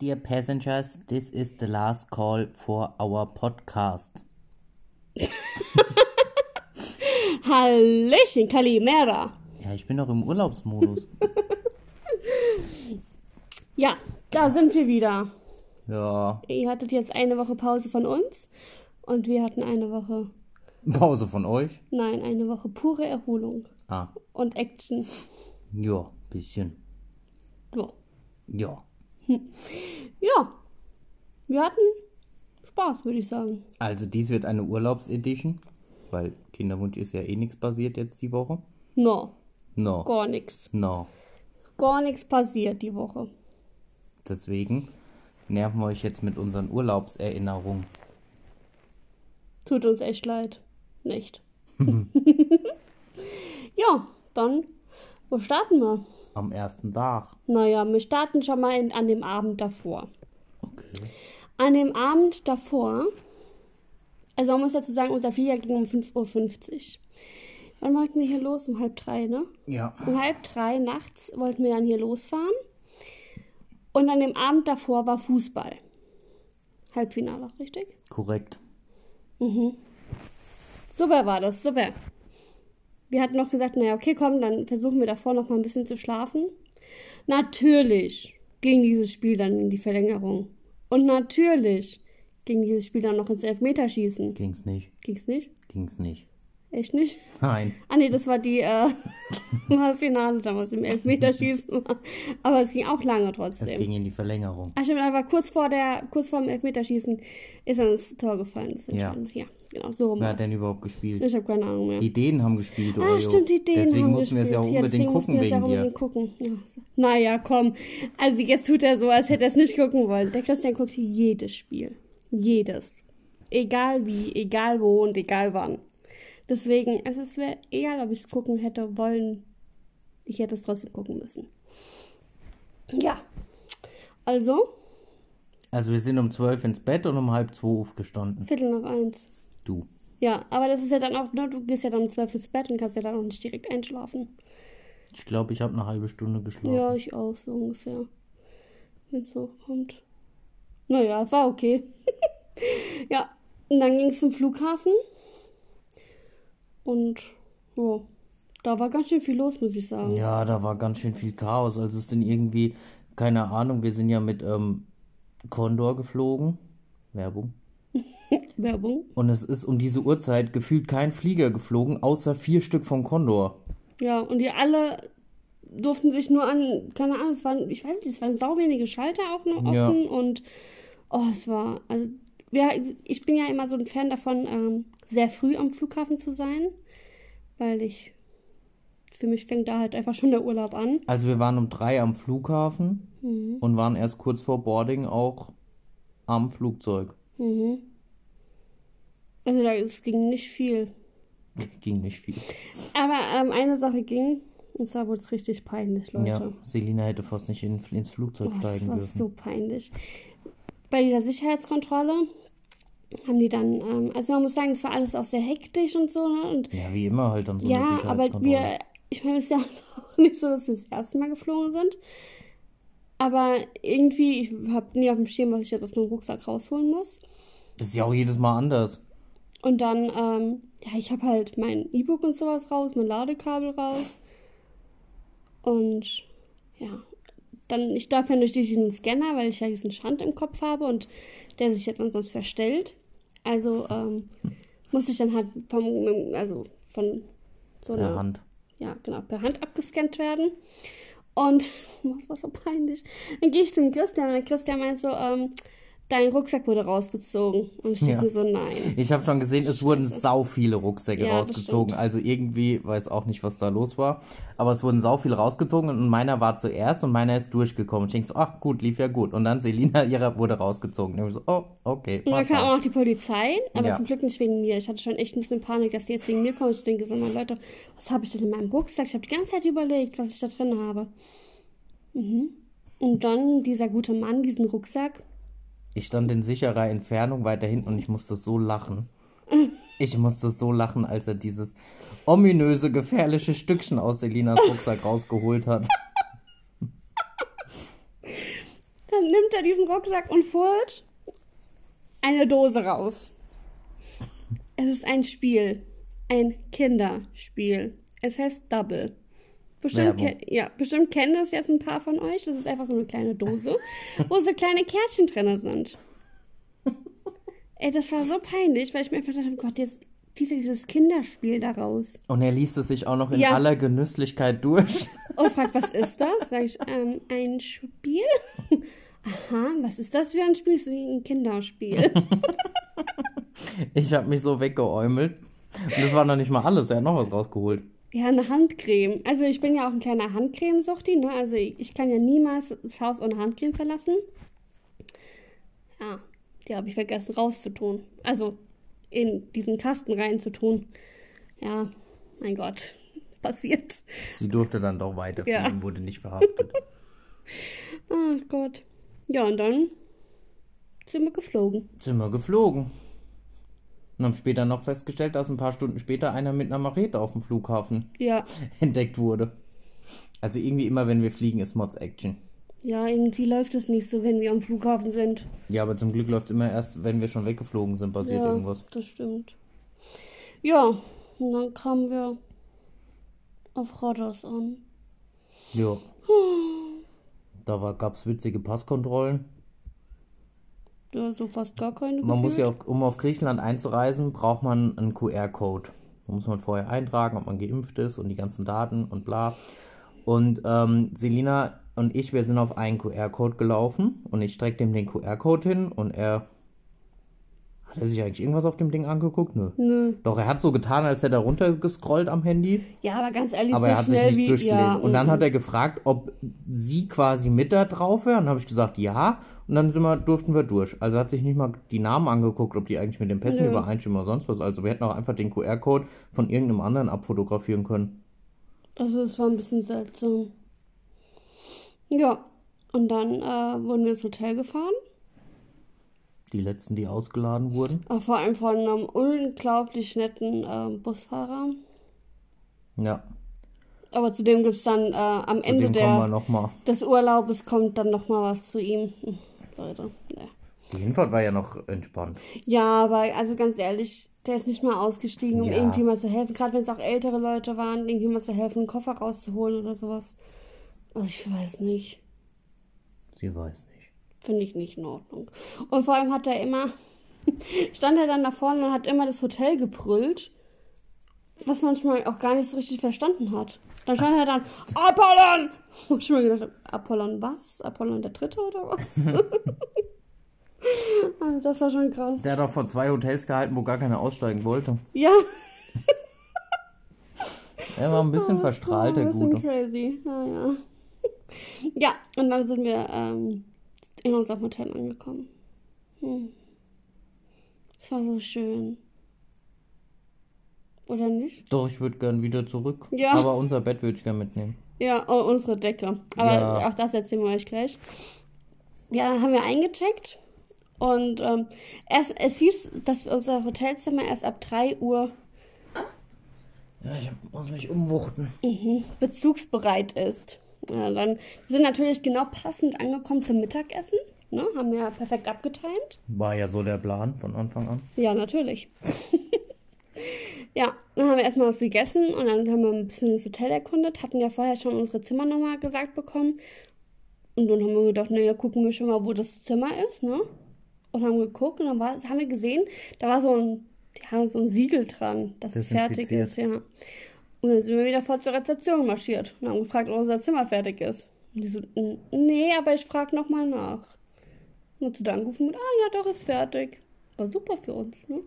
Dear passengers, this is the last call for our podcast. Hallöchen, Kalimera. Ja, ich bin noch im Urlaubsmodus. Ja, da sind wir wieder. ja, Ihr hattet jetzt eine Woche Pause von uns und wir hatten eine Woche, Pause von euch? nein, eine Woche pure Erholung Ah, und Action. ja, bisschen. So. Ja. Ja, wir hatten Spaß, würde ich sagen. Also dies wird eine Urlaubsedition, weil Kinderwunsch ist ja eh nichts passiert jetzt die Woche. No, No. gar nichts. No. Gar nichts passiert die Woche. Deswegen nerven wir euch jetzt mit unseren Urlaubserinnerungen. Tut uns echt leid. Nicht. ja, dann, wo starten wir? Am ersten Tag. Naja, wir starten schon mal in, an dem Abend davor. Okay. An dem Abend davor, also man muss dazu sagen, unser Flieger ging um 5.50 Uhr. Wann wollten wir hier los? Um halb drei, ne? Ja. Um halb drei nachts wollten wir dann hier losfahren. Und an dem Abend davor war Fußball. Halbfinale, richtig? Korrekt. Super war das, super. Wir hatten noch gesagt, naja, okay, komm, dann versuchen wir davor noch mal ein bisschen zu schlafen. Natürlich ging dieses Spiel dann in die Verlängerung. Und natürlich ging dieses Spiel dann noch ins Elfmeterschießen. Ging's nicht. Ging's nicht? Ging's nicht. Echt nicht? Nein. Ah nee, das war die äh, war das Finale damals im Elfmeterschießen. Aber es ging auch lange Es trotzdem. ging in die Verlängerung. Ach stimmt, aber kurz vor der, kurz vor dem Elfmeterschießen ist dann das Tor gefallen. Das Ja. Entscheidende. ja, genau, so rum Wer hat denn überhaupt gespielt? Ich habe keine Ahnung mehr. Die Dänen haben gespielt, Ah, Ojo. stimmt, die Dänen Deswegen haben mussten wir es ja auch gespielt. unbedingt mussten gucken wegen dir. unbedingt gucken. Ja. Naja, komm. Also jetzt tut er so, als hätte er es nicht gucken wollen. Der Christian guckt jedes Spiel. Jedes. Egal wie, egal wo und egal wann. Deswegen, also es wäre egal, ob ich es gucken hätte wollen. Ich hätte es trotzdem gucken müssen. Ja. Also, Also wir sind um 12 ins Bett und um halb zwei aufgestanden. Viertel nach eins. Du. Ja, aber das ist ja dann auch, ne, du gehst ja dann um zwölf ins Bett und kannst ja dann auch nicht direkt einschlafen. Ich glaube, ich habe eine halbe Stunde geschlafen. Ja, ich auch, so ungefähr. Wenn es hochkommt. Naja, es war okay. ja, und dann ging es zum Flughafen. Und, ja, da war ganz schön viel los, muss ich sagen. Ja, da war ganz schön viel Chaos. Also es sind irgendwie, keine Ahnung, wir sind ja mit ähm, Condor geflogen. Werbung. Werbung. Und es ist um diese Uhrzeit gefühlt kein Flieger geflogen, außer vier Stück vom Condor. Ja, und die alle durften sich nur an, keine Ahnung, es waren, ich weiß nicht, es waren sau wenige Schalter auch noch offen Ja. und, oh, es war, also, ja, ich bin ja immer so ein Fan davon, ähm, sehr früh am Flughafen zu sein, weil ich, für mich fängt da halt einfach schon der Urlaub an. Also wir waren um drei am Flughafen Mhm. und waren erst kurz vor Boarding auch am Flugzeug. Mhm. Also da, es ging nicht viel. Ging nicht viel. Aber ähm, eine Sache ging, und zwar wurde es richtig peinlich, Leute. Ja, Selina hätte fast nicht in, ins Flugzeug Oh, das steigen war dürfen. so peinlich. Bei dieser Sicherheitskontrolle haben die dann, ähm, also man muss sagen, es war alles auch sehr hektisch und so. Ne? Und Ja, wie immer halt dann so eine ja, aber wir, ich meine, es ist ja auch nicht so, dass wir das erste Mal geflogen sind. Aber irgendwie, ich habe nie auf dem Schirm, was ich jetzt aus meinem Rucksack rausholen muss. Das ist ja auch jedes Mal anders. Und dann, ähm, ja, ich habe halt mein E-Book und sowas raus, mein Ladekabel raus. Und ja, dann, ich darf ja nicht durch diesen Scanner, weil ich ja diesen Schand im Kopf habe und der sich ja dann sonst verstellt. Also ähm, muss ich dann halt vom, also von so Per einer, Hand. ja, genau, per Hand abgescannt werden. Und das war so peinlich. Dann gehe ich zum Christian und der Christian meint so, ähm, dein Rucksack wurde rausgezogen. Und ich denke Ja. mir so, nein. Ich habe schon gesehen, es wurden sau viele Rucksäcke Ja, rausgezogen. Also irgendwie weiß auch nicht, was da los war. Aber es wurden sau viele rausgezogen und meiner war zuerst und meiner ist durchgekommen. Ich denke so, ach gut, lief ja gut. Und dann Selina, ihrer wurde rausgezogen. Und ich so, oh, okay. Und dann kam auch noch die Polizei, aber Ja. zum Glück nicht wegen mir. Ich hatte schon echt ein bisschen Panik, dass die jetzt wegen mir kommen. Ich denke so, na Leute, was habe ich denn in meinem Rucksack? Ich habe die ganze Zeit überlegt, was ich da drin habe. Mhm. Und dann dieser gute Mann, diesen Rucksack. Ich stand in sicherer Entfernung weiter hinten und ich musste so lachen. Ich musste so lachen, als er dieses ominöse, gefährliche Stückchen aus Selinas Rucksack rausgeholt hat. Da dann nimmt er diesen Rucksack und holt eine Dose raus. Es ist ein Spiel. Ein Kinderspiel. Es heißt Double. Bestimmt, Werbung. ke ja, bestimmt kennen das jetzt ein paar von euch. Das ist einfach so eine kleine Dose, wo so kleine Kärtchen drin sind. Ey, das war so peinlich, weil ich mir einfach dachte, oh Gott, jetzt zieht er dieses Kinderspiel daraus. Und er liest es sich auch noch in Ja. aller Genüsslichkeit durch. Und fragt, was ist das? Sag ich, ähm, ein Spiel? Aha, was ist das für ein Spiel? Das ist wie ein Kinderspiel. Ich habe mich so weggeäumelt. Und das war noch nicht mal alles. Er hat noch was rausgeholt. Ja, eine Handcreme. Also ich bin ja auch ein kleiner Handcremesuchti, ne? Also ich, ich kann ja niemals das Haus ohne Handcreme verlassen. Ja, die habe ich vergessen rauszutun. Also in diesen Kasten reinzutun. Ja, mein Gott, passiert. Sie durfte dann doch weiterfliegen, Ja. wurde nicht verhaftet. Ach Gott. Ja, und dann sind wir geflogen. Sind wir geflogen. Und haben später noch festgestellt, dass ein paar Stunden später einer mit einer Machete auf dem Flughafen Ja, entdeckt wurde. Also irgendwie immer, wenn wir fliegen, ist Mods Action. ja, irgendwie läuft es nicht so, wenn wir am Flughafen sind. Ja, aber zum Glück läuft es immer erst, wenn wir schon weggeflogen sind, passiert ja, irgendwas. das stimmt. Ja, und dann kamen wir auf Rodos an. Ja. Da gab es witzige Passkontrollen. Ja, so fast gar keine. Man muss ja, auf, um auf Griechenland einzureisen, braucht man einen QR-Code. Da muss man vorher eintragen, ob man geimpft ist und die ganzen Daten und bla. Und ähm, Selina und ich, wir sind auf einen QR-Code gelaufen und ich strecke dem den QR-Code hin und er. Hat er sich eigentlich irgendwas auf dem Ding angeguckt? Nö. Nö. Doch, er hat so getan, als hätte er runtergescrollt am Handy, Ja, aber ganz ehrlich, aber so er hat sich nicht wie. durchgelesen. Ja, und dann mm, hat er gefragt, ob sie quasi mit da drauf wäre. Und dann habe ich gesagt, ja. Und dann sind wir, durften wir durch. Also hat sich nicht mal die Namen angeguckt, ob die eigentlich mit den Pässen Nö. übereinstimmen oder sonst was. Also wir hätten auch einfach den QR-Code von irgendeinem anderen abfotografieren können. Also es war ein bisschen seltsam. Ja, und dann äh, wurden wir ins Hotel gefahren. Die letzten, die ausgeladen wurden. Vor allem von einem unglaublich netten äh, Busfahrer. Ja, Aber zudem gibt es dann äh, am zu Ende der, nochmal. des Urlaubes kommt dann noch mal was zu ihm. Hm, Leute, ne. Die Hinfahrt war ja noch entspannt. Ja, aber also ganz ehrlich, der ist nicht mal ausgestiegen, um Ja. irgendwie mal zu helfen. Gerade wenn es auch ältere Leute waren, irgendwie mal zu helfen, einen Koffer rauszuholen oder sowas. Also ich weiß nicht. Sie weiß nicht. Finde ich nicht in Ordnung. Und vor allem hat er immer, stand er dann da vorne und hat immer das Hotel gebrüllt, was manchmal auch gar nicht so richtig verstanden hat. Dann stand er dann, Apollon! Wo ich mir gedacht habe, Apollon was? Apollon der Dritte oder was? also das war schon krass. Der hat doch vor zwei Hotels gehalten, wo gar keiner aussteigen wollte. ja. Er war ein bisschen verstrahlt, der bisschen Gute. crazy. Ja, ja. ja, und dann sind wir ähm, in unserem Hotel angekommen. Hm. Es war so schön. Oder nicht? Doch, ich würde gern wieder zurück. Ja. Aber unser Bett würde ich gern mitnehmen. Ja, oh, unsere Decke. Aber Ja. auch das erzählen wir euch gleich. Ja, haben wir eingecheckt. Und ähm, erst, es hieß, dass unser Hotelzimmer erst ab 3 Uhr Ja, ich muss mich umwuchten. bezugsbereit ist. Ja, dann wir sind natürlich genau passend angekommen zum Mittagessen. Ne? Haben wir perfekt abgetimt. War ja so der Plan von Anfang an. Ja, natürlich. ja, dann haben wir erstmal was gegessen und dann haben wir ein bisschen das Hotel erkundet. Hatten ja vorher schon unsere Zimmernummer gesagt bekommen. Und dann haben wir gedacht, naja, gucken wir schon mal, wo das Zimmer ist, ne? Und haben geguckt und dann war, haben wir gesehen, da war so ein, ja, so ein Siegel dran, dass es fertig ist, ja. Und dann sind wir wieder vor zur Rezeption marschiert und haben gefragt, ob unser Zimmer fertig ist. Und die so, "N- nee, aber ich frage nochmal nach. Und zu dann angerufen mit, ah ja, doch, ist fertig. War super für uns, ne?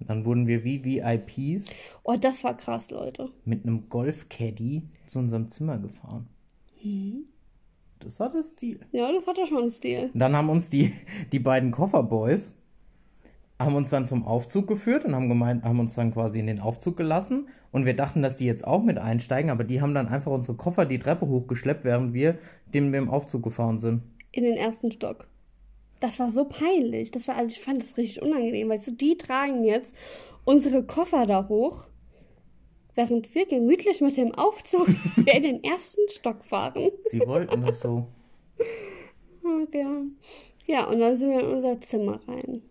Dann wurden wir wie VIPs Oh, das war krass, Leute. mit einem Golfcaddy zu unserem Zimmer gefahren. Das hatte Stil. Ja, das hat ja schon einen Stil. Und dann haben uns die, die beiden Kofferboys haben uns dann zum Aufzug geführt und haben gemeint, haben uns dann quasi in den Aufzug gelassen und wir dachten, dass die jetzt auch mit einsteigen, aber die haben dann einfach unsere Koffer die Treppe hochgeschleppt, während wir dem wir im Aufzug gefahren sind. In den ersten Stock. Das war so peinlich. Das war, also ich fand das richtig unangenehm, weil so, die tragen jetzt unsere Koffer da hoch, während wir gemütlich mit dem Aufzug in den ersten Stock fahren. Sie wollten das so. Ach, ja. Ja, und dann sind wir in unser Zimmer rein.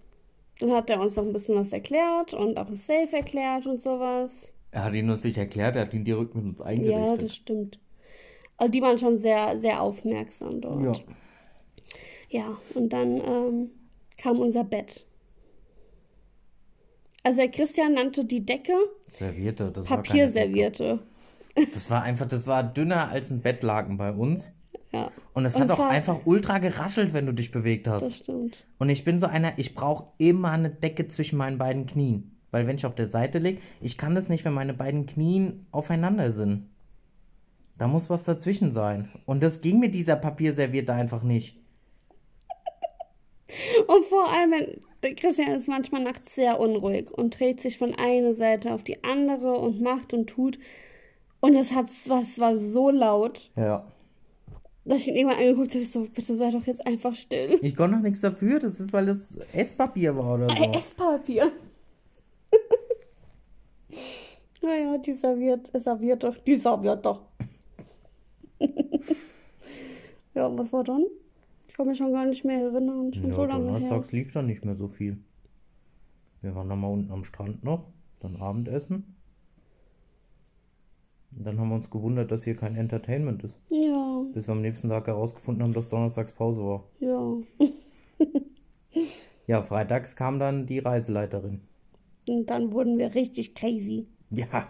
Dann hat er uns noch ein bisschen was erklärt und auch das Safe erklärt und sowas. Er hat ihn uns nicht erklärt, er hat ihn direkt mit uns Ja, eingerichtet. das stimmt. Also die waren schon sehr, sehr aufmerksam dort. Ja. Ja, und dann ähm, kam unser Bett. Also der Christian nannte die Decke Servierte, das war keine Decke. Papierservierte. Das war einfach, das war dünner als ein Bettlaken bei uns. Ja, Und es Und hat es auch einfach ultra geraschelt, wenn du dich bewegt hast. das stimmt. Und ich bin so einer, ich brauche immer eine Decke zwischen meinen beiden Knien. Weil wenn ich auf der Seite liege, ich kann das nicht, wenn meine beiden Knien aufeinander sind. Da muss was dazwischen sein. Und das ging mit dieser Papierserviette einfach nicht. Und vor allem, wenn Christian ist manchmal nachts sehr unruhig und dreht sich von einer Seite auf die andere und macht und tut. Und es hat was war so laut, Ja. Dass ich ihn irgendwann angeguckt habe, so, bitte sei doch jetzt einfach still. Ich konnte noch nichts dafür, das ist, weil das Esspapier war oder so. Esspapier. naja, die serviert, er serviert doch, die serviert doch. ja, was war dann? Ich kann mich schon gar nicht mehr erinnern. Schon Ja, so lange her. donnerstags lief dann nicht mehr so viel. Wir waren dann mal unten am Strand noch, dann Abendessen. Dann haben wir uns gewundert, dass hier kein Entertainment ist. Ja, Bis wir am nächsten Tag herausgefunden haben, dass donnerstags Pause war. ja. Ja, freitags kam dann die Reiseleiterin. Und dann wurden wir richtig crazy. Ja,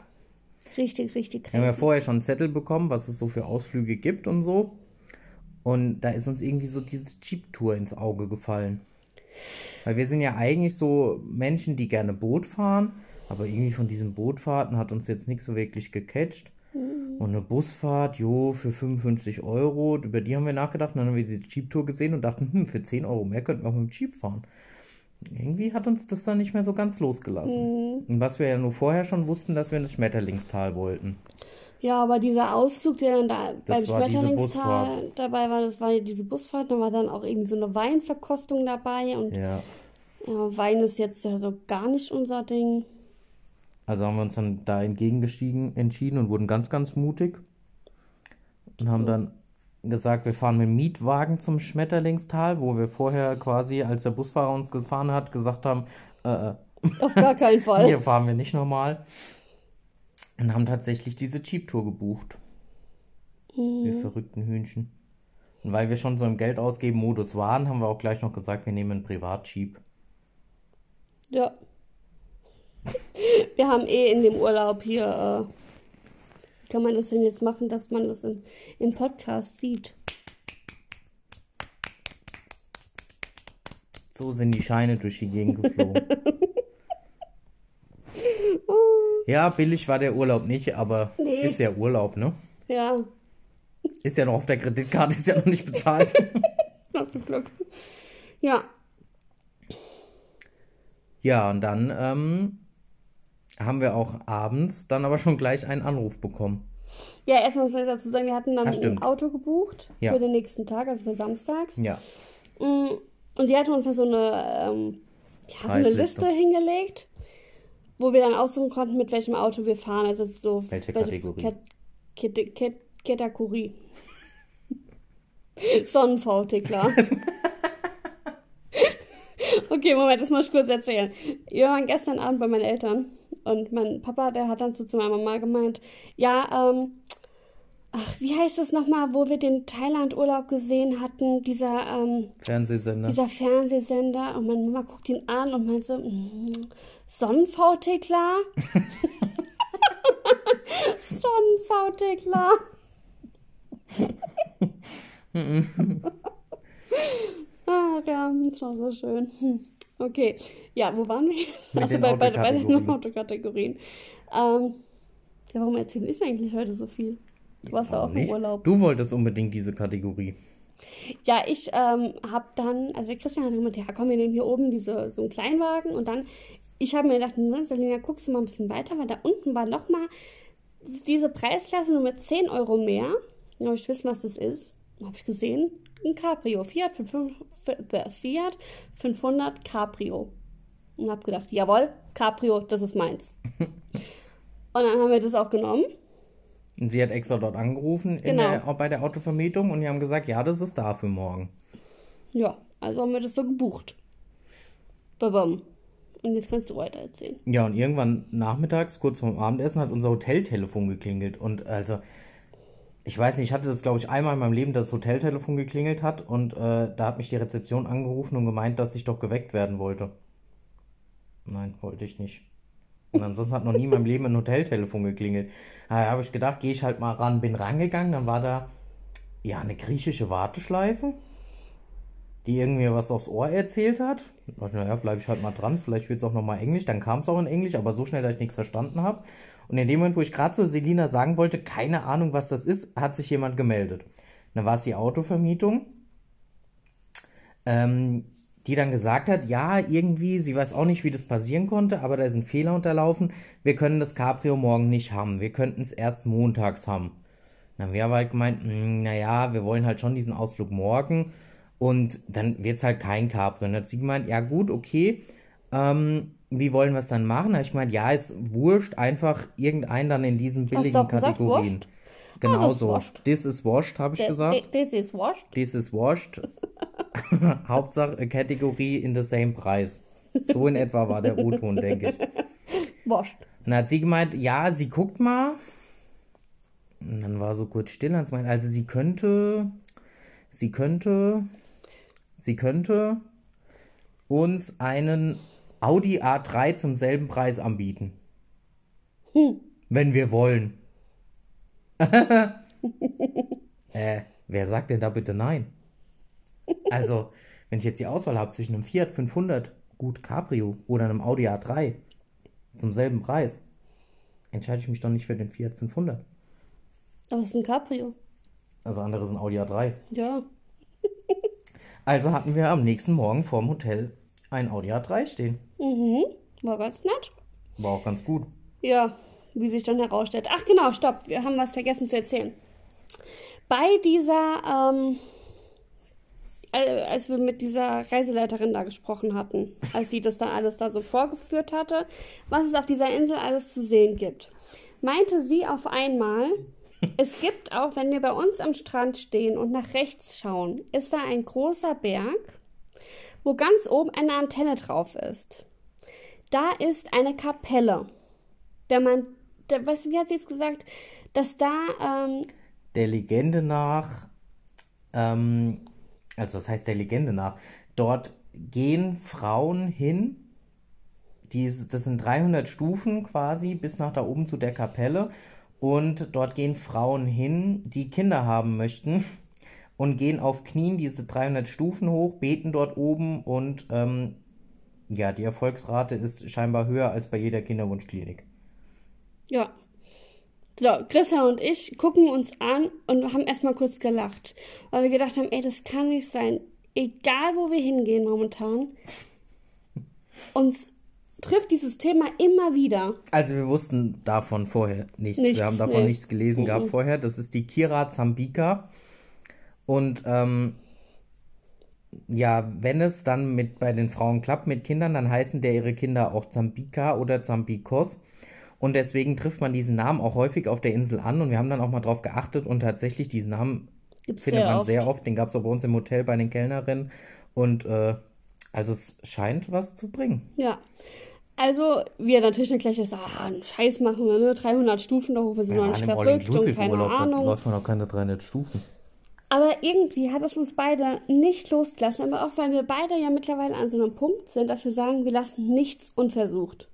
Richtig, richtig wir haben ja crazy. vorher schon einen Zettel bekommen, was es so für Ausflüge gibt und so. Und da ist uns irgendwie so diese Jeep-Tour ins Auge gefallen. Weil wir sind ja eigentlich so Menschen, die gerne Boot fahren, aber irgendwie von diesen Bootfahrten hat uns jetzt nicht so wirklich gecatcht. Und eine Busfahrt, jo, für 55 Euro, über die haben wir nachgedacht. Und dann haben wir diese Jeep-Tour gesehen und dachten, hm, für 10 Euro mehr könnten wir auch mit dem Jeep fahren. Irgendwie hat uns das dann nicht mehr so ganz losgelassen. Und was wir ja nur vorher schon wussten, dass wir in das Schmetterlingstal wollten. Ja, aber dieser Ausflug, der dann da beim war diese Schmetterlingstal dabei war, das war ja diese Busfahrt. Da war dann auch irgendwie so eine Weinverkostung dabei. Und Ja. ja, Wein ist jetzt ja so gar nicht unser Ding. Also haben wir uns dann da entgegengestiegen entschieden und wurden ganz, ganz mutig. Und haben dann gesagt, wir fahren mit dem Mietwagen zum Schmetterlingstal, wo wir vorher quasi, als der Busfahrer uns gefahren hat, gesagt haben, äh, äh, Auf gar keinen Fall. hier fahren wir nicht normal. Und haben tatsächlich diese Jeep-Tour gebucht. Wir verrückten Hühnchen. Und weil wir schon so im Geld ausgeben Modus waren, haben wir auch gleich noch gesagt, wir nehmen einen Privat-Jeep. Ja. Wir haben eh in dem Urlaub hier, äh, wie kann man das denn jetzt machen, dass man das im, im Podcast sieht? So sind die Scheine durch die Gegend geflogen. ja, billig war der Urlaub nicht, aber Nee. ist ja Urlaub, ne? Ja, Ist ja noch auf der Kreditkarte, ist ja noch nicht bezahlt. na viel Glück. Ja, ja, und dann ähm, haben wir auch abends dann aber schon gleich einen Anruf bekommen. ja, erstmal muss ich dazu sagen, wir hatten dann Ah, ein. Auto gebucht Ja. für den nächsten Tag, also für samstags. Ja, Mm, Und die hatten uns dann so eine, ähm, ja, so eine. Liste hingelegt, wo wir dann aussuchen konnten, mit welchem Auto wir fahren. Also so Welche Kategorie? Kat Kat Kat Kategorie. Sonnenfaute, klar. okay, Moment, das muss ich kurz erzählen. Wir waren gestern Abend bei meinen Eltern und mein Papa, der hat dann so zu meiner Mama gemeint, ja, ähm, ach, wie heißt das nochmal, wo wir den Thailand-Urlaub gesehen hatten, dieser, ähm, Fernsehsender. dieser Fernsehsender und meine Mama guckt ihn an und meint so, mm? Sonnenfaute, klar? Ach ja, das war so schön. Okay, ja, wo waren wir jetzt? Mit Also bei, bei, bei den Autokategorien. Ähm, ja, warum erzähle ich eigentlich heute so viel? Du warst ja auch Warum im nicht? Urlaub. Du wolltest unbedingt diese Kategorie. Ja, ich ähm, habe dann, also der Christian hat gemeint, ja komm, wir nehmen hier oben diese, so einen Kleinwagen und dann, ich habe mir gedacht, ne, Selina, guckst du mal ein bisschen weiter, weil da unten war nochmal diese Preisklasse nur mit 10 Euro mehr. Habe ich wissen, was das ist. Habe ich gesehen, ein Cabrio, Fiat, 500, Fiat 500 Cabrio. Und habe gedacht, jawohl, Cabrio, das ist meins. und dann haben wir das auch genommen. Und sie hat extra dort angerufen Genau. der, bei der Autovermietung und die haben gesagt, ja, das ist da für morgen. Ja, also haben wir das so gebucht. Babam. Und jetzt kannst du weiter erzählen. Ja, und irgendwann nachmittags, kurz vorm Abendessen, hat unser Hoteltelefon geklingelt. Und also, ich weiß nicht, ich hatte das, glaube ich, einmal in meinem Leben, dass das Hoteltelefon geklingelt hat. Und äh, da hat mich die Rezeption angerufen und gemeint, dass ich doch geweckt werden wollte. Nein, wollte ich nicht. Und ansonsten hat noch nie in meinem Leben ein Hoteltelefon geklingelt. Da habe ich gedacht, gehe ich halt mal ran, bin rangegangen, dann war da ja eine griechische Warteschleife, die irgendwie was aufs Ohr erzählt hat. Ich dachte, naja, bleibe ich halt mal dran, vielleicht wird es auch nochmal Englisch. Dann kam es auch in Englisch, aber so schnell, dass ich nichts verstanden habe. Und in dem Moment, wo ich gerade zu Selina sagen wollte, keine Ahnung, was das ist, hat sich jemand gemeldet. Dann war es die Autovermietung. Ähm, die dann gesagt hat, ja, irgendwie, sie weiß auch nicht, wie das passieren konnte, aber da ist ein Fehler unterlaufen. Wir können das Cabrio morgen nicht haben. Wir könnten es erst montags haben. Dann haben wir aber halt gemeint, hm, naja, wir wollen halt schon diesen Ausflug morgen und dann wird es halt kein Cabrio. Und dann hat sie gemeint, ja gut, okay, ähm, wie wollen wir es dann machen? Ich gemeint, ja, ist wurscht, einfach irgendein dann in diesen billigen gesagt, Kategorien. wurscht? Genau Ah, das ist so. wurscht. This is washed, habe ich gesagt. Das ist washed. This is washed. Hauptsache äh, Kategorie in the same Preis. So in etwa war der O-Ton, denke ich. Washed. Dann hat sie gemeint, ja, sie guckt mal. Und dann war so kurz still. Und gemeint, also sie könnte, sie könnte, sie könnte uns einen Audi A3 zum selben Preis anbieten. Wenn wir wollen. äh, wer sagt denn da bitte nein? Also, wenn ich jetzt die Auswahl habe zwischen einem Fiat 500, gut Cabrio, oder einem Audi A3 zum selben Preis, entscheide ich mich doch nicht für den Fiat 500. Aber es ist ein Cabrio. Also andere sind Audi A3. Ja. Also hatten wir am nächsten Morgen vorm Hotel ein Audi A3 stehen. Mhm. War ganz nett. War auch ganz gut. Ja, wie sich dann herausstellt. Ach genau, stopp, wir haben was vergessen zu erzählen. Bei dieser, ähm, äh, als wir mit dieser Reiseleiterin da gesprochen hatten, als sie das dann alles da so vorgeführt hatte, was es auf dieser Insel alles zu sehen gibt, meinte sie auf einmal, es gibt auch, wenn wir bei uns am Strand stehen und nach rechts schauen, ist da ein großer Berg, wo ganz oben eine Antenne drauf ist. Da ist eine Kapelle. Wenn man, was, wie hat sie jetzt gesagt, dass da, ähm, Der Legende nach, ähm, also was heißt der Legende nach? Dort gehen Frauen hin, die, das sind 300 Stufen quasi bis nach da oben zu der Kapelle und dort gehen Frauen hin, die Kinder haben möchten und gehen auf Knien diese 300 Stufen hoch, beten dort oben und ähm, ja, die Erfolgsrate ist scheinbar höher als bei jeder Kinderwunschklinik. ja. So, Christa und ich gucken uns an und haben erstmal kurz gelacht, weil wir gedacht haben, ey, das kann nicht sein. Egal, wo wir hingehen momentan, uns trifft dieses Thema immer wieder. Also wir wussten davon vorher nichts. Nichts, wir haben davon nee. nichts gelesen gehabt vorher. Das ist die Kira Zambika. Und ähm, ja, wenn es dann mit bei den Frauen klappt mit Kindern, dann heißen der ihre Kinder auch Zambika oder Zambikos. Und deswegen trifft man diesen Namen auch häufig auf der Insel an. Und wir haben dann auch mal drauf geachtet und tatsächlich diesen Namen Gibt's findet sehr man oft. sehr oft. Den gab es auch bei uns im Hotel bei den Kellnerinnen. Und äh, also es scheint was zu bringen. Ja. Also, wir natürlich dann gleich so, ah, einen Scheiß machen wir, ne? 300 Stufen da hoch, wir sind noch nicht verrückt und keine da Ahnung. läuft man noch keine 300 Stufen. Aber irgendwie hat es uns beide nicht losgelassen, aber auch weil wir beide ja mittlerweile an so einem Punkt sind, dass wir sagen, wir lassen nichts unversucht.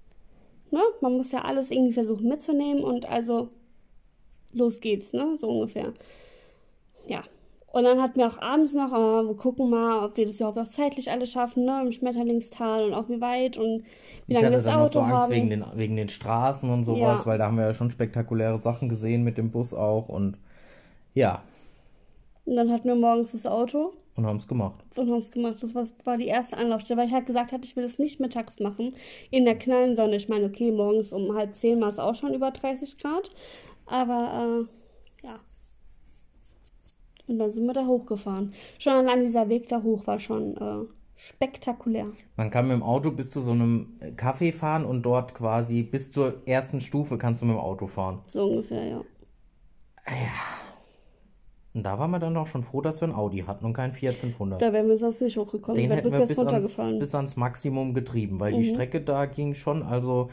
Ne? Man muss ja alles irgendwie versuchen mitzunehmen und also los geht's, ne? So ungefähr. Ja. Und dann hatten wir auch abends noch, ah, wir gucken mal, ob wir das überhaupt auch zeitlich alles schaffen, ne? Im Schmetterlingstal und auch wie weit und wie lange wir das dann noch so Auto Angst haben. wegen den, wegen den Straßen und sowas, Ja. weil da haben wir ja schon spektakuläre Sachen gesehen mit dem Bus auch und ja, Und dann hatten wir morgens das Auto und haben es gemacht. und haben es gemacht. Das war, war die erste Anlaufstelle, weil ich halt gesagt hatte, ich will das nicht mittags machen, in der knallen Sonne. Ich meine, okay, morgens um halb zehn war es auch schon über 30 Grad, aber äh, ja. Und dann sind wir da hochgefahren. Schon allein dieser Weg da hoch war schon äh, spektakulär. Man kann mit dem Auto bis zu so einem Café fahren und dort quasi bis zur ersten Stufe kannst du mit dem Auto fahren. So ungefähr, ja. Und da waren wir dann auch schon froh, dass wir ein Audi hatten und kein Fiat 500. Da wären wir sonst nicht hochgekommen. Den hätten wir bis ans. Mhm. bis ans Maximum getrieben, weil die Strecke da ging schon, also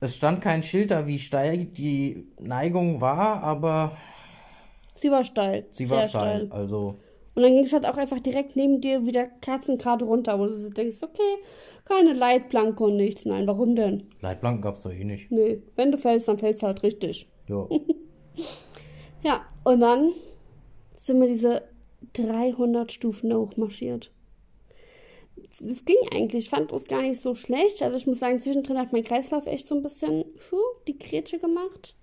es stand kein Schild da, wie steil die Neigung war, aber Sie war steil. sie sehr war steil. Also Und dann ging es halt auch einfach direkt neben dir wieder kerzengerade runter, wo du denkst, okay, keine Leitplanke und nichts. Nein, warum denn? Leitplanken gab es doch eh nicht. Nee, wenn du fällst, dann fällst du halt richtig. Ja. Ja, und dann sind wir diese 300 Stufen da hochmarschiert. Es ging eigentlich, ich fand es gar nicht so schlecht. Also ich muss sagen, zwischendrin hat mein Kreislauf echt so ein bisschen puh, die Grätsche gemacht.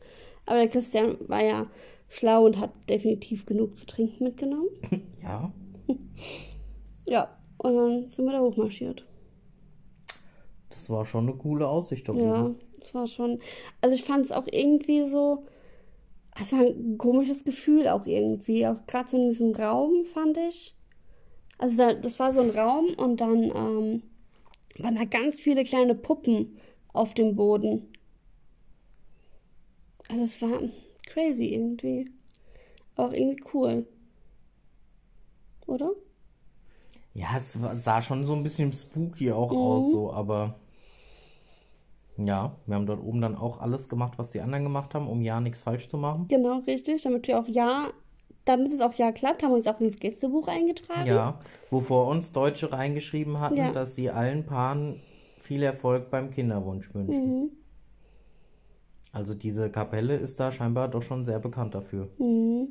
Aber der Christian war ja schlau und hat definitiv genug zu trinken mitgenommen. ja. Ja, und dann sind wir da hochmarschiert. Das war schon eine coole Aussicht da oben. Ja, das war schon. Also ich fand es auch irgendwie so. Es war ein komisches Gefühl auch irgendwie. Auch gerade so in diesem Raum fand ich. Also da, das war so ein Raum und dann ähm, waren da ganz viele kleine Puppen auf dem Boden. Also es war crazy irgendwie. Auch irgendwie cool. Oder? Ja, es sah schon so ein bisschen spooky auch Mhm. aus, so, aber ja, wir haben dort oben dann auch alles gemacht, was die anderen gemacht haben, um ja nichts falsch zu machen. Genau, richtig. Damit wir auch ja, damit es auch ja klappt, haben wir uns auch ins Gästebuch eingetragen. Ja, wovor uns Deutsche reingeschrieben hatten, Ja. dass sie allen Paaren viel Erfolg beim Kinderwunsch wünschen. Mhm. Also diese Kapelle ist da scheinbar doch schon sehr bekannt dafür. Mhm.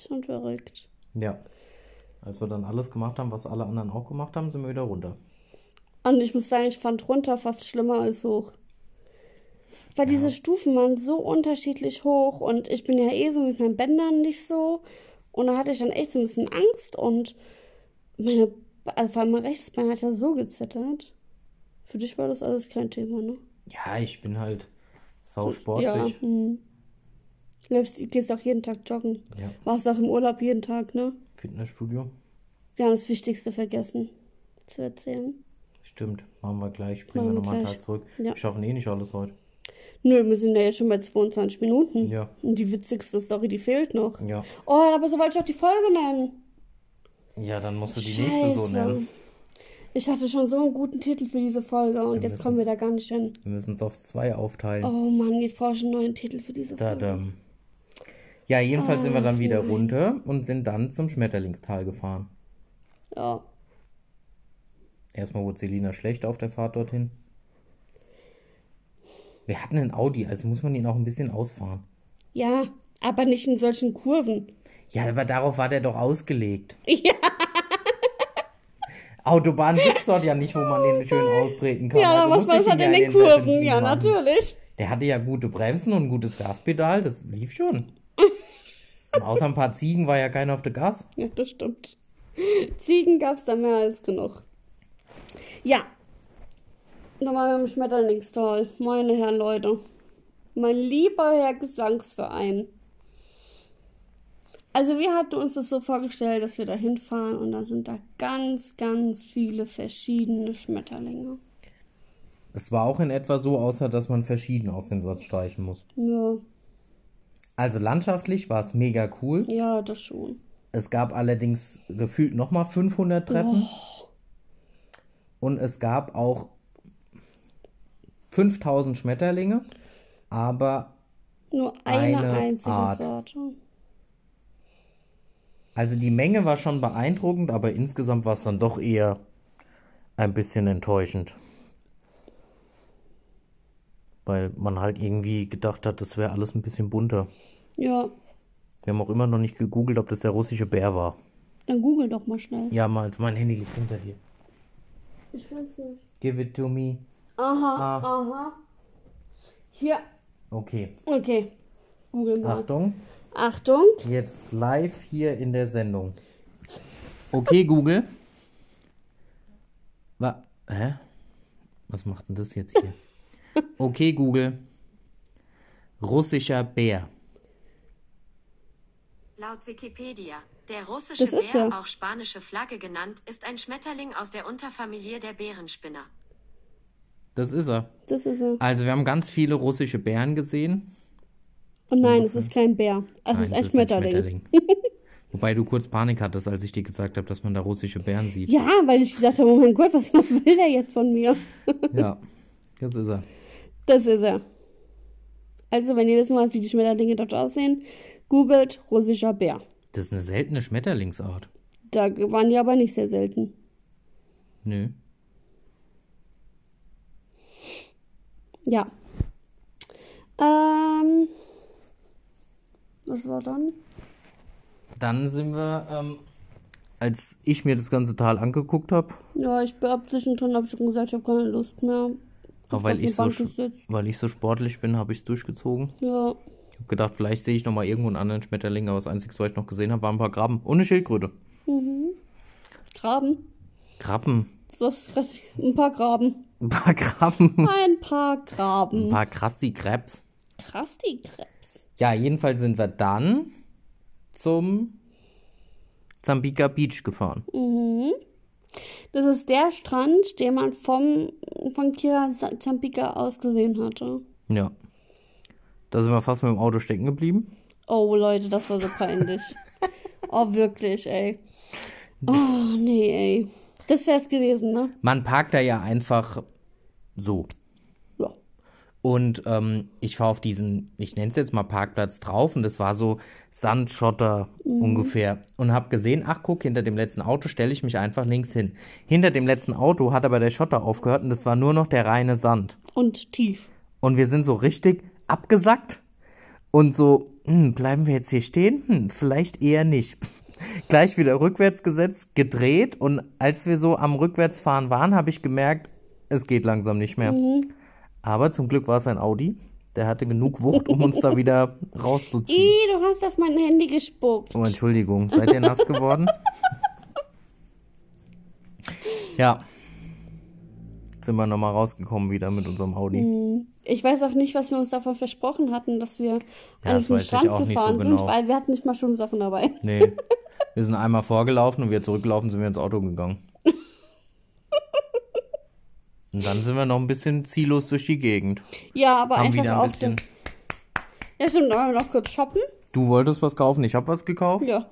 Schon verrückt. Ja. Als wir dann alles gemacht haben, was alle anderen auch gemacht haben, sind wir wieder runter. Und ich muss sagen, ich fand runter fast schlimmer als hoch. Weil diese Stufen waren so unterschiedlich hoch und ich bin ja eh so mit meinen Bändern nicht so. Und da hatte ich dann echt so ein bisschen Angst und meine, also vor allem mein rechtes Bein hat ja so gezittert. Für dich war das alles kein Thema, ne? Ja, ich bin halt sau Ja. Hm. Du gehst auch jeden Tag joggen. Ja. Warst auch im Urlaub jeden Tag, ne? Fitnessstudio. Wir haben das Wichtigste vergessen zu erzählen. Stimmt, machen wir gleich. Springen wir nochmal einen gleich. Tag zurück. Ja. Wir schaffen eh nicht alles heute. Nö, wir sind ja jetzt schon bei 22 Minuten. Ja. Und die witzigste Story, die fehlt noch. Ja. Oh, aber so wollte ich auch die Folge nennen. Ja, dann musst du die nächste so nennen. Ich hatte schon so einen guten Titel für diese Folge und Wir jetzt kommen wir da gar nicht hin. Wir müssen es auf zwei aufteilen. Oh Mann, jetzt brauche ich einen neuen Titel für diese Folge. da. Ja, jedenfalls sind wir dann Ach, wieder nein. runter und sind dann zum Schmetterlingstal gefahren. Ja. Erstmal wurde Selina schlecht auf der Fahrt dorthin. Wir hatten einen Audi, also muss man ihn auch ein bisschen ausfahren. ja, aber nicht in solchen Kurven. Ja, aber darauf war der doch ausgelegt. Ja. Autobahn gibt's dort ja nicht, wo man den schön austreten kann. Ja, da Also muss musste man es halt ihn in den Kurven. Ja, machen. natürlich. Der hatte ja gute Bremsen und ein gutes Gaspedal, das lief schon. Und außer ein paar Ziegen war ja keiner auf der Gas. Ja, das stimmt. Ziegen gab es da mehr als genug. Ja. Nochmal mit dem Schmetterlingstal. Meine Herren Leute. Mein lieber Herr Gesangsverein. Also wir hatten uns das so vorgestellt, dass wir da hinfahren und dann sind da ganz, ganz viele verschiedene Schmetterlinge. Es war auch in etwa so, außer dass man verschieden aus dem Satz streichen muss. Ja, Also landschaftlich war es mega cool. ja, das schon. Es gab allerdings gefühlt nochmal 500 Treppen. Und es gab auch 5000 Schmetterlinge, aber Nur eine, Eine einzige Art. Sorte. also die Menge war schon beeindruckend, aber insgesamt war es dann doch eher ein bisschen enttäuschend. Weil man halt irgendwie gedacht hat, das wäre alles ein bisschen bunter. Ja, Wir haben auch immer noch nicht gegoogelt, ob das der russische Bär war. dann google doch mal schnell. Ja, mein, mein Handy liegt hinter dir. Ich weiß nicht. Give it to me. Aha, Ah. aha. Hier, Okay. okay. Google mal. Achtung. Achtung. Jetzt live hier in der Sendung. Okay, Google. Wa Hä? Was macht denn das jetzt hier? Okay, Google. Russischer Bär. Laut Wikipedia, der russische Das ist Bär, der. auch spanische Flagge genannt, ist ein Schmetterling aus der Unterfamilie der Bärenspinner. Das ist er. Das ist er. Also, wir haben ganz viele russische Bären gesehen. Und nein, es ist kein Bär. Es Nein, ist ein es Schmetterling. Wobei du kurz Panik hattest, als ich dir gesagt habe, dass man da russische Bären sieht. Ja, weil ich gesagt habe, oh mein Gott, was, was will der jetzt von mir? Ja, das ist er. Das ist er. Also, wenn ihr wissen wollt, wie die Schmetterlinge dort aussehen, googelt russischer Bär. Das ist eine seltene Schmetterlingsart. Da waren die aber nicht sehr selten. Nö. Ja. Ähm. Was war dann? Dann sind wir, ähm, als ich mir das ganze Tal angeguckt habe, Ja, ich bin ab zwischendrin, habe ich schon gesagt, ich habe keine Lust mehr. aber weil ich, so, weil ich so sportlich bin, habe ich es durchgezogen. Ja. Ich habe gedacht, vielleicht sehe ich noch mal irgendwo einen anderen Schmetterling, aber das Einzige, was ich noch gesehen habe, waren ein paar Krabben und eine Schildkröte. Graben. Krabben. Das ein paar Graben. Ein paar Krabben. Ein paar Ein Graben. paar Krusty Krabs. Krass, die Krebs. Ja, jedenfalls sind wir dann zum Zambika Beach gefahren. Das ist der Strand, den man vom, von Kira Zampika aus gesehen hatte. Ja. Da sind wir fast mit dem Auto stecken geblieben. Oh, Leute, das war so peinlich. oh, wirklich, ey. Oh, nee, ey. Das wär's gewesen, ne? Man parkt da ja einfach so. Ja. Und ähm, ich fahre auf diesen, ich nenne es jetzt mal Parkplatz drauf und das war so Sandschotter ungefähr. Und habe gesehen, ach guck, hinter dem letzten Auto stelle ich mich einfach links hin. Hinter dem letzten Auto hat aber der Schotter aufgehört und das war nur noch der reine Sand. Und tief. Und wir sind so richtig abgesackt und so, hm, bleiben wir jetzt hier stehen? Hm, vielleicht eher nicht. Gleich wieder rückwärts gesetzt, gedreht und als wir so am Rückwärtsfahren waren, habe ich gemerkt, es geht langsam nicht mehr. Aber zum Glück war es ein Audi. Der hatte genug Wucht, um uns da wieder rauszuziehen. Ih, du hast auf mein Handy gespuckt. Oh, Entschuldigung, seid ihr nass geworden? ja. Sind wir nochmal rausgekommen wieder mit unserem Audi. Ich weiß auch nicht, was wir uns davon versprochen hatten, dass wir Ja, an diesen Strand nicht so gefahren genau. sind, weil wir hatten nicht mal Schwimmsachen dabei. Nee. Wir sind einmal vorgelaufen und wir zurückgelaufen sind wir ins Auto gegangen. Und dann sind wir noch ein bisschen ziellos durch die Gegend. Ja, aber Haben einfach wieder ein auf bisschen. dem. Ja, stimmt, aber noch kurz shoppen. Du wolltest was kaufen, ich habe was gekauft. Ja,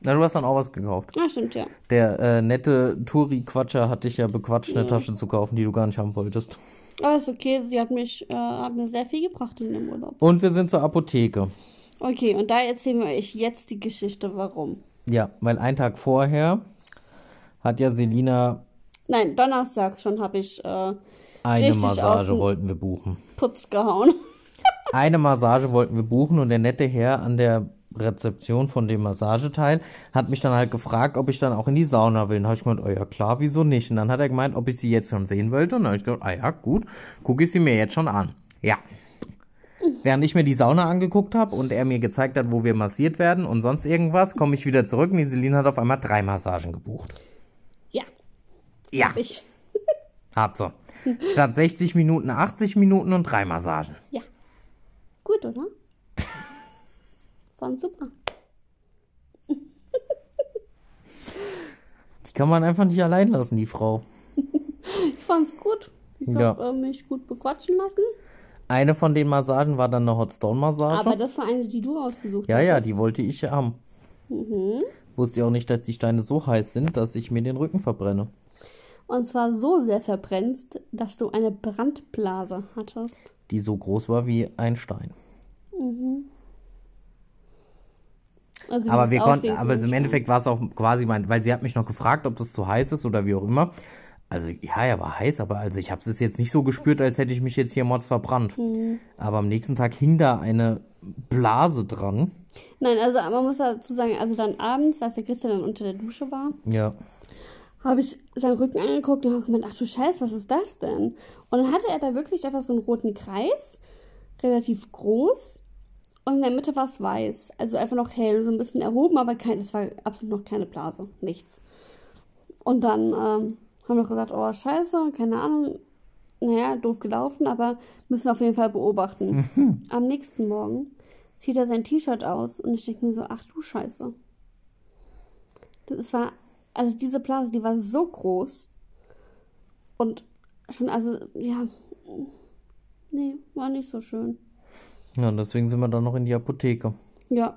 Na, du hast dann auch was gekauft. ja stimmt, ja. Der äh, nette Touri-Quatscher hat dich ja bequatscht, eine Tasche zu kaufen, die du gar nicht haben wolltest. Aber ist okay, sie hat mich, äh, hat mir sehr viel gebracht in dem Urlaub. Und wir sind zur Apotheke. Okay, und da erzählen wir euch jetzt die Geschichte, warum. Ja, weil einen Tag vorher hat ja Selina Nein, Donnerstag schon habe ich äh, eine Massage wollten wir buchen. Putz gehauen. Eine Massage wollten wir buchen und der nette Herr an der Rezeption von dem Massageteil hat mich dann halt gefragt, ob ich dann auch in die Sauna will. Und habe ich gemeint, oh ja klar, wieso nicht? Und dann hat er gemeint, ob ich sie jetzt schon sehen wollte. Und dann habe ich gedacht, ah ja, gut, gucke ich sie mir jetzt schon an. Ja. Während ich mir die Sauna angeguckt habe und er mir gezeigt hat, wo wir massiert werden und sonst irgendwas, komme ich wieder zurück und die Celine hat auf einmal drei Massagen gebucht. Ja, Ja, hab ich. hat so. Statt 60 Minuten 80 Minuten und drei Massagen. Ja. Gut, oder? Fand super. Die kann man einfach nicht allein lassen, die Frau. Ich fand's gut. Ich Ja. hab äh, mich gut bequatschen lassen. Eine von den Massagen war dann eine Hotstone-Massage. Aber das war eine, die du ausgesucht Ja, hast. ja, die wollte ich haben. Mhm. Wusste ja auch nicht, dass die Steine so heiß sind, dass ich mir den Rücken verbrenne. Und zwar so sehr verbrennst, dass du eine Brandblase hattest. Die so groß war wie ein Stein. Also Aber wir konnten, aber im Endeffekt war es auch quasi mein, weil sie hat mich noch gefragt, ob das zu heiß ist oder wie auch immer. Also ja, er war heiß, aber also ich habe es jetzt nicht so gespürt, als hätte ich mich jetzt hier mords verbrannt. Mhm. Aber am nächsten Tag hing da eine Blase dran. Nein, also man muss dazu sagen, also dann abends, als der Christian dann unter der Dusche war, Ja. habe ich seinen Rücken angeguckt und habe gemeint, ach du Scheiß, was ist das denn? Und dann hatte er da wirklich einfach so einen roten Kreis, relativ groß. Und in der Mitte war es weiß. Also einfach noch hell, so ein bisschen erhoben, aber kein, es war absolut noch keine Blase. Nichts. Und dann ähm, haben wir gesagt, oh scheiße, keine Ahnung. Naja, doof gelaufen, aber müssen wir auf jeden Fall beobachten. Am nächsten Morgen zieht er sein T-Shirt aus und ich denke mir so, ach du Scheiße. Das war, also diese Blase, die war so groß. Und schon, also, ja, nee, war nicht so schön. Ja, und deswegen sind wir dann noch in die Apotheke. Ja.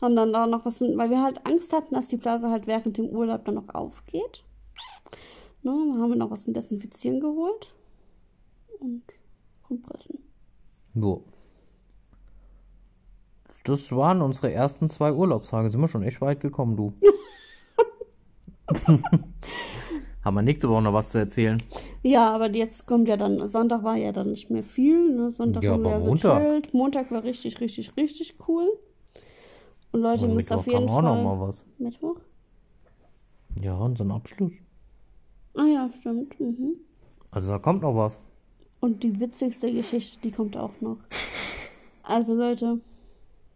Haben dann da noch was, weil wir halt Angst hatten, dass die Blase halt während dem Urlaub dann noch aufgeht. Ne, haben wir noch was zum Desinfizieren geholt. Und Kompressen. So. Das waren unsere ersten zwei Urlaubstage. Sind wir schon echt weit gekommen, du. Haben wir nächste Woche noch was zu erzählen? Ja, aber jetzt kommt ja dann, Sonntag war ja dann nicht mehr viel. Ne? Sonntag Ja, haben wir ja Montag. gechillt. Montag war richtig, richtig, richtig cool. Und Leute, ihr Und müsst auf jeden kam auch Fall... noch mal was. Mittwoch? Ja, unseren Abschluss. Ah ja, stimmt. Mhm. Also da kommt noch was. Und die witzigste Geschichte, die kommt auch noch. Also Leute,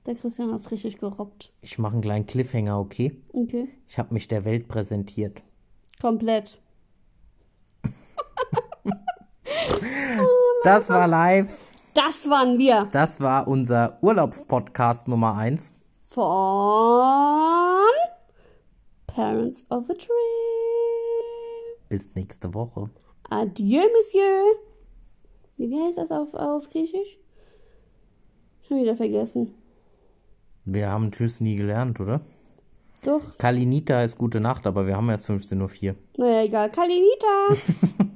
der Christian hat's richtig gerobbt. Ich mache einen kleinen Cliffhanger, okay? Okay. Ich habe mich der Welt präsentiert. Komplett. Das war live. Das waren wir Das war unser Urlaubspodcast Nummer 1. von Parents of a Tree. Bis nächste Woche. Adieu, Monsieur. Wie heißt das auf, auf Griechisch? Schon wieder vergessen. Wir haben Tschüss nie gelernt, oder? Doch. Kalinita ist gute Nacht, aber wir haben erst 15.04 Uhr. Naja, egal. Kalinita.